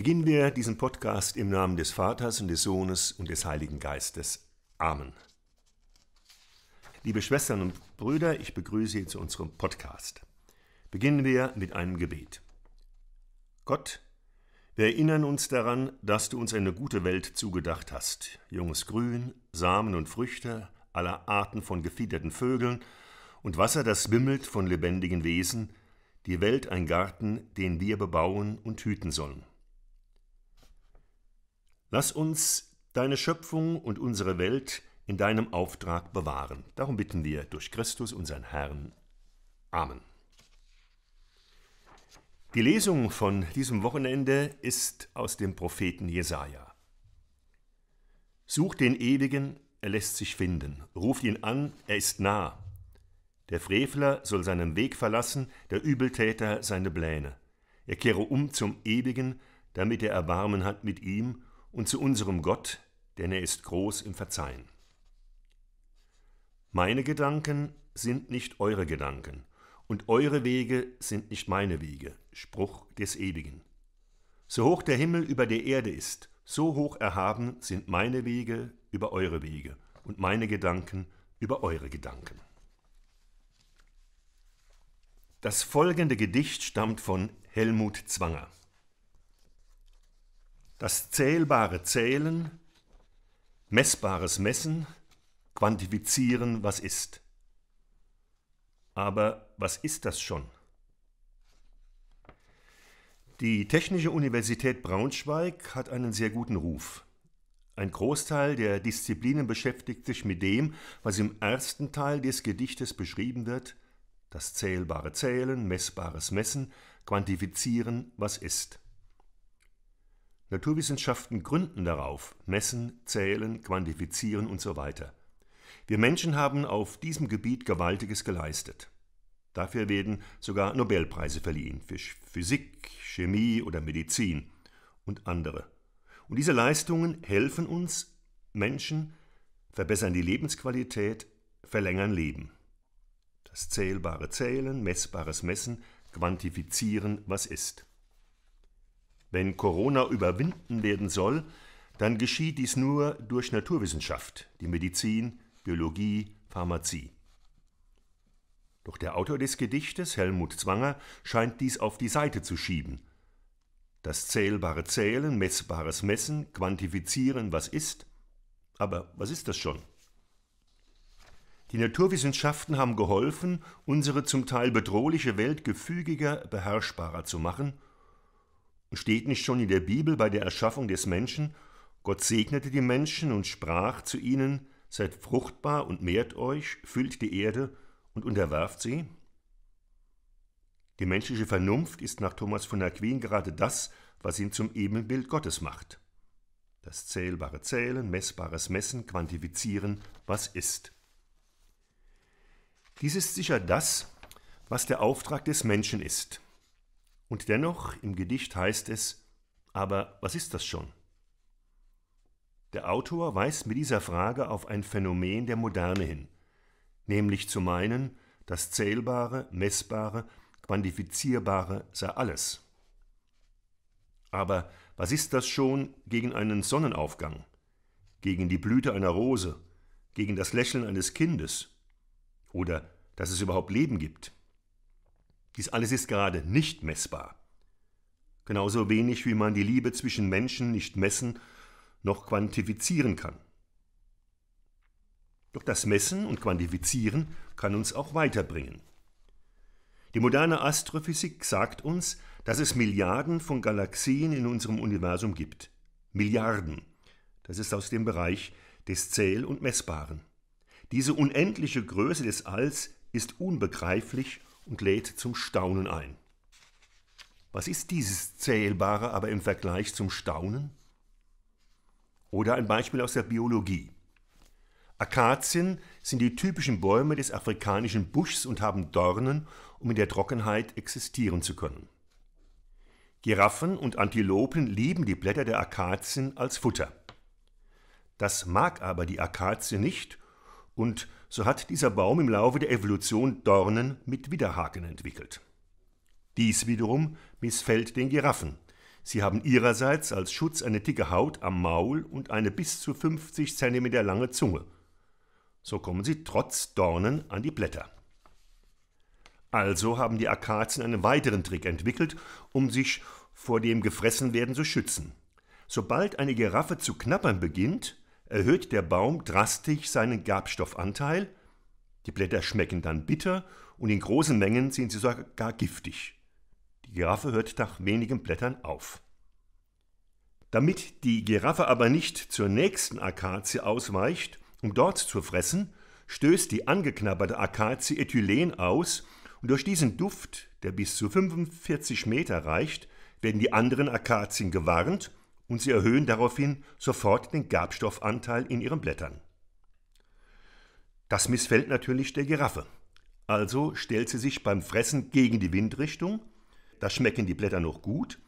Beginnen wir diesen Podcast im Namen des Vaters und des Sohnes und des Heiligen Geistes. Amen. Liebe Schwestern und Brüder, ich begrüße Sie zu unserem Podcast. Beginnen wir mit einem Gebet. Gott, wir erinnern uns daran, dass du uns eine gute Welt zugedacht hast. Junges Grün, Samen und Früchte, aller Arten von gefiederten Vögeln und Wasser, das wimmelt von lebendigen Wesen, die Welt ein Garten, den wir bebauen und hüten sollen. Lass uns deine Schöpfung und unsere Welt in deinem Auftrag bewahren. Darum bitten wir durch Christus, unseren Herrn. Amen. Die Lesung von diesem Wochenende ist aus dem Propheten Jesaja. Sucht den Ewigen, er lässt sich finden. Ruft ihn an, er ist nah. Der Frevler soll seinen Weg verlassen, der Übeltäter seine Pläne. Er kehre um zum Ewigen, damit er Erbarmen hat mit ihm und zu unserem Gott, denn er ist groß im Verzeihen. Meine Gedanken sind nicht eure Gedanken, und eure Wege sind nicht meine Wege. Spruch des Ewigen. So hoch der Himmel über der Erde ist, so hoch erhaben sind meine Wege über eure Wege und meine Gedanken über eure Gedanken. Das folgende Gedicht stammt von Helmut Zwanger. Das zählbare Zählen, messbares Messen, quantifizieren, was ist. Aber was ist das schon? Die Technische Universität Braunschweig hat einen sehr guten Ruf. Ein Großteil der Disziplinen beschäftigt sich mit dem, was im ersten Teil des Gedichtes beschrieben wird, das zählbare Zählen, messbares Messen, quantifizieren, was ist. Naturwissenschaften gründen darauf, messen, zählen, quantifizieren und so weiter. Wir Menschen haben auf diesem Gebiet Gewaltiges geleistet. Dafür werden sogar Nobelpreise verliehen für Physik, Chemie oder Medizin und andere. Und diese Leistungen helfen uns Menschen, verbessern die Lebensqualität, verlängern Leben. Das zählbare Zählen, messbares Messen, quantifizieren, was ist. Wenn Corona überwinden werden soll, dann geschieht dies nur durch Naturwissenschaft, die Medizin, Biologie, Pharmazie. Doch der Autor des Gedichtes, Helmut Zwanger, scheint dies auf die Seite zu schieben. Das zählbare Zählen, messbares Messen, quantifizieren, was ist. Aber was ist das schon? Die Naturwissenschaften haben geholfen, unsere zum Teil bedrohliche Welt gefügiger, beherrschbarer zu machen – Steht nicht schon in der Bibel bei der Erschaffung des Menschen, Gott segnete die Menschen und sprach zu ihnen, Seid fruchtbar und mehrt euch, füllt die Erde und unterwerft sie? Die menschliche Vernunft ist nach Thomas von Aquin gerade das, was ihn zum Ebenbild Gottes macht. Das zählbare Zählen, messbares Messen, Quantifizieren, was ist. Dies ist sicher das, was der Auftrag des Menschen ist. Und dennoch im Gedicht heißt es, aber was ist das schon? Der Autor weist mit dieser Frage auf ein Phänomen der Moderne hin, nämlich zu meinen, das Zählbare, Messbare, Quantifizierbare sei alles. Aber was ist das schon gegen einen Sonnenaufgang, gegen die Blüte einer Rose, gegen das Lächeln eines Kindes oder dass es überhaupt Leben gibt? Dies alles ist gerade nicht messbar. Genauso wenig wie man die Liebe zwischen Menschen nicht messen noch quantifizieren kann. Doch das Messen und Quantifizieren kann uns auch weiterbringen. Die moderne Astrophysik sagt uns, dass es Milliarden von Galaxien in unserem Universum gibt. Milliarden. Das ist aus dem Bereich des Zähl- und Messbaren. Diese unendliche Größe des Alls ist unbegreiflich und lädt zum Staunen ein. Was ist dieses Zählbare aber im Vergleich zum Staunen? Oder ein Beispiel aus der Biologie. Akazien sind die typischen Bäume des afrikanischen Buschs und haben Dornen, um in der Trockenheit existieren zu können. Giraffen und Antilopen lieben die Blätter der Akazien als Futter. Das mag aber die Akazie nicht und so hat dieser Baum im Laufe der Evolution Dornen mit Widerhaken entwickelt. Dies wiederum missfällt den Giraffen. Sie haben ihrerseits als Schutz eine dicke Haut am Maul und eine bis zu 50 cm lange Zunge. So kommen sie trotz Dornen an die Blätter. Also haben die Akazien einen weiteren Trick entwickelt, um sich vor dem Gefressenwerden zu schützen. Sobald eine Giraffe zu knappern beginnt, erhöht der Baum drastisch seinen Gerbstoffanteil, die Blätter schmecken dann bitter und in großen Mengen sind sie sogar giftig. Die Giraffe hört nach wenigen Blättern auf. Damit die Giraffe aber nicht zur nächsten Akazie ausweicht, um dort zu fressen, stößt die angeknabberte Akazie Ethylen aus und durch diesen Duft, der bis zu 45 Meter reicht, werden die anderen Akazien gewarnt und sie erhöhen daraufhin sofort den Gerbstoffanteil in ihren Blättern. Das missfällt natürlich der Giraffe. Also stellt sie sich beim Fressen gegen die Windrichtung, da schmecken die Blätter noch gut,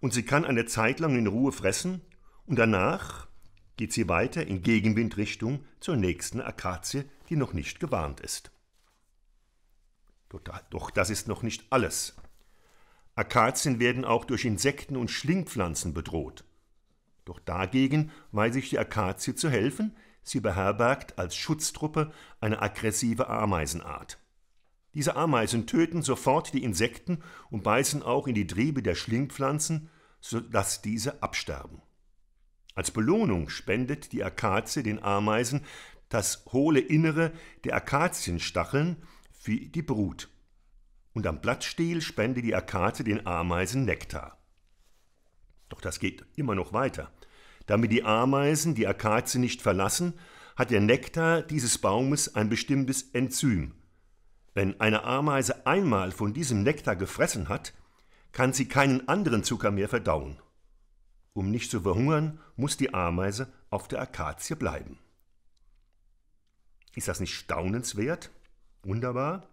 und sie kann eine Zeit lang in Ruhe fressen, und danach geht sie weiter in Gegenwindrichtung zur nächsten Akazie, die noch nicht gewarnt ist. Doch das ist noch nicht alles. Akazien werden auch durch Insekten und Schlingpflanzen bedroht. Doch dagegen weiß sich die Akazie zu helfen, sie beherbergt als Schutztruppe eine aggressive Ameisenart. Diese Ameisen töten sofort die Insekten und beißen auch in die Triebe der Schlingpflanzen, sodass diese absterben. Als Belohnung spendet die Akazie den Ameisen das hohle Innere der Akazienstacheln für die Brut. Und am Blattstiel spendet die Akazie den Ameisen Nektar. Doch das geht immer noch weiter. Damit die Ameisen die Akazie nicht verlassen, hat der Nektar dieses Baumes ein bestimmtes Enzym. Wenn eine Ameise einmal von diesem Nektar gefressen hat, kann sie keinen anderen Zucker mehr verdauen. Um nicht zu verhungern, muss die Ameise auf der Akazie bleiben. Ist das nicht staunenswert? Wunderbar?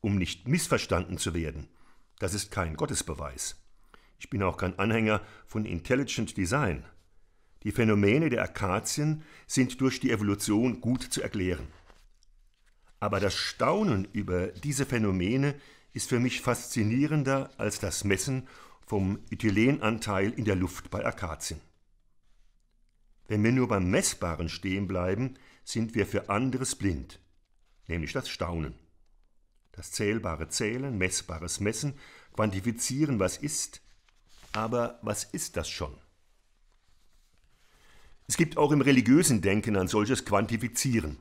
Um nicht missverstanden zu werden, das ist kein Gottesbeweis. Ich bin auch kein Anhänger von Intelligent Design. Die Phänomene der Akazien sind durch die Evolution gut zu erklären. Aber das Staunen über diese Phänomene ist für mich faszinierender als das Messen vom Ethylenanteil in der Luft bei Akazien. Wenn wir nur beim Messbaren stehen bleiben, sind wir für anderes blind, nämlich das Staunen. Das zählbare Zählen, messbares Messen, quantifizieren, was ist, aber was ist das schon? Es gibt auch im religiösen Denken ein solches Quantifizieren.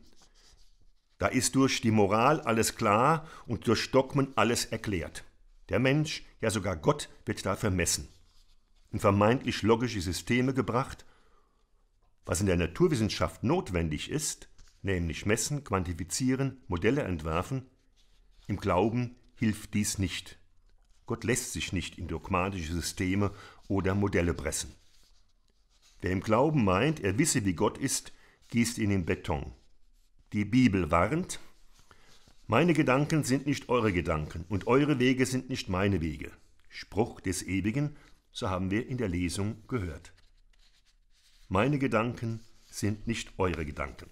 Da ist durch die Moral alles klar und durch Dogmen alles erklärt. Der Mensch, ja sogar Gott, wird da vermessen. In vermeintlich logische Systeme gebracht, was in der Naturwissenschaft notwendig ist, nämlich messen, quantifizieren, Modelle entwerfen, im Glauben hilft dies nicht. Gott lässt sich nicht in dogmatische Systeme oder Modelle pressen. Wer im Glauben meint, er wisse, wie Gott ist, gießt ihn in Beton. Die Bibel warnt, meine Gedanken sind nicht eure Gedanken und eure Wege sind nicht meine Wege. Spruch des Ewigen, so haben wir in der Lesung gehört. Meine Gedanken sind nicht eure Gedanken.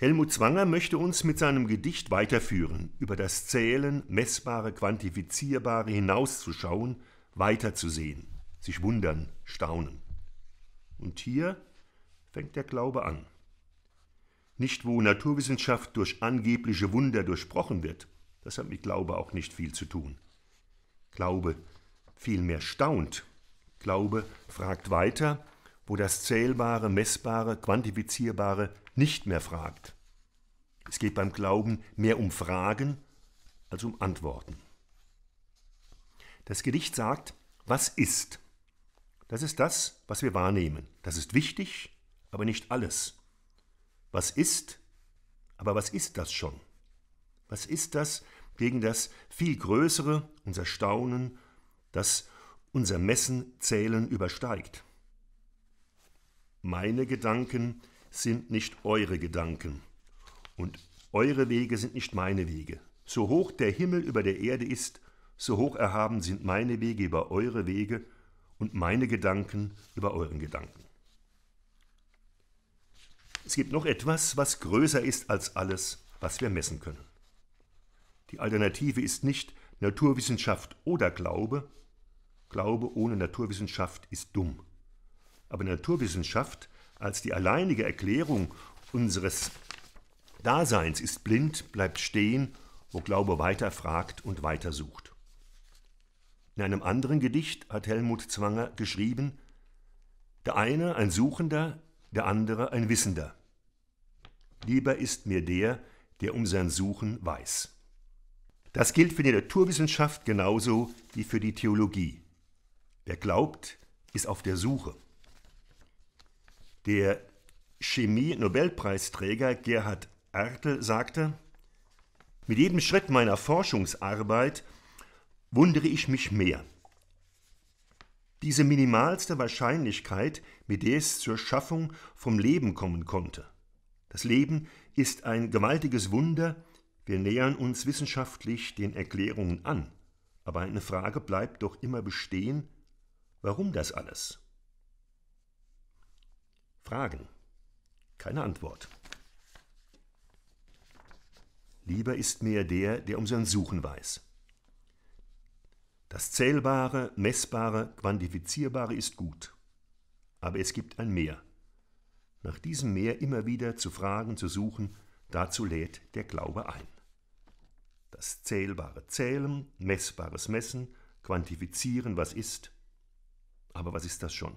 Helmut Zwanger möchte uns mit seinem Gedicht weiterführen, über das Zählen, Messbare, Quantifizierbare hinauszuschauen, weiterzusehen, sich wundern, staunen. Und hier fängt der Glaube an. Nicht wo Naturwissenschaft durch angebliche Wunder durchbrochen wird, das hat mit Glaube auch nicht viel zu tun. Glaube vielmehr staunt. Glaube fragt weiter, wo das Zählbare, Messbare, Quantifizierbare nicht mehr fragt. Es geht beim Glauben mehr um Fragen als um Antworten. Das Gedicht sagt, was ist? Das ist das, was wir wahrnehmen. Das ist wichtig, aber nicht alles. Was ist? Aber was ist das schon? Was ist das gegen das viel Größere, unser Staunen, das unser Messen, Zählen übersteigt? Meine Gedanken sind nicht eure Gedanken und eure Wege sind nicht meine Wege. So hoch der Himmel über der Erde ist, so hoch erhaben sind meine Wege über eure Wege und meine Gedanken über euren Gedanken. Es gibt noch etwas, was größer ist als alles, was wir messen können. Die Alternative ist nicht Naturwissenschaft oder Glaube, Glaube ohne Naturwissenschaft ist dumm. Aber Naturwissenschaft als die alleinige Erklärung unseres Daseins ist blind, bleibt stehen, wo Glaube weiter fragt und weiter sucht. In einem anderen Gedicht hat Helmut Zwanger geschrieben, der eine ein Suchender, der andere ein Wissender. Lieber ist mir der, der um sein Suchen weiß. Das gilt für die Naturwissenschaft genauso wie für die Theologie. Wer glaubt, ist auf der Suche. Der Chemie-Nobelpreisträger Gerhard Ertel sagte, mit jedem Schritt meiner Forschungsarbeit wundere ich mich mehr. Diese minimalste Wahrscheinlichkeit, mit der es zur Schaffung vom Leben kommen konnte. Das Leben ist ein gewaltiges Wunder, wir nähern uns wissenschaftlich den Erklärungen an, aber eine Frage bleibt doch immer bestehen, warum das alles? Fragen, keine Antwort. Lieber ist mir der, der um sein Suchen weiß. Das Zählbare, Messbare, Quantifizierbare ist gut, aber es gibt ein Mehr. Nach diesem Meer immer wieder zu fragen, zu suchen, dazu lädt der Glaube ein. Das Zählbare zählen, Messbares messen, quantifizieren, was ist. Aber was ist das schon?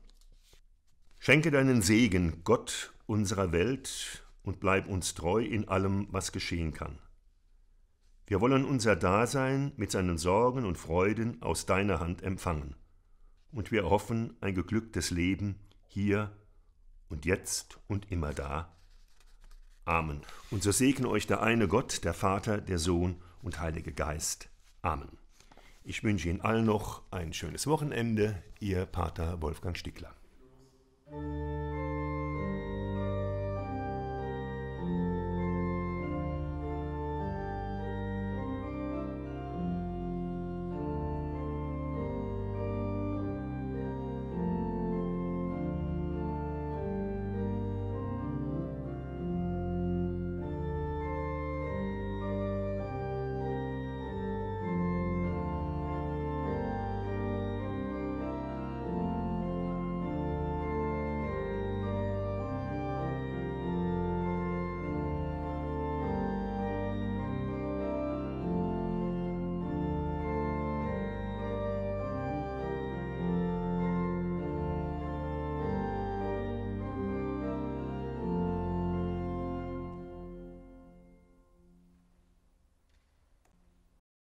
Schenke deinen Segen, Gott unserer Welt, und bleib uns treu in allem, was geschehen kann. Wir wollen unser Dasein mit seinen Sorgen und Freuden aus deiner Hand empfangen, und wir hoffen ein geglücktes Leben hier und jetzt und immer da. Amen. Und so segne euch der eine Gott, der Vater, der Sohn und Heilige Geist. Amen. Ich wünsche Ihnen allen noch ein schönes Wochenende, Ihr Pater Wolfgang Stickler. Thank you.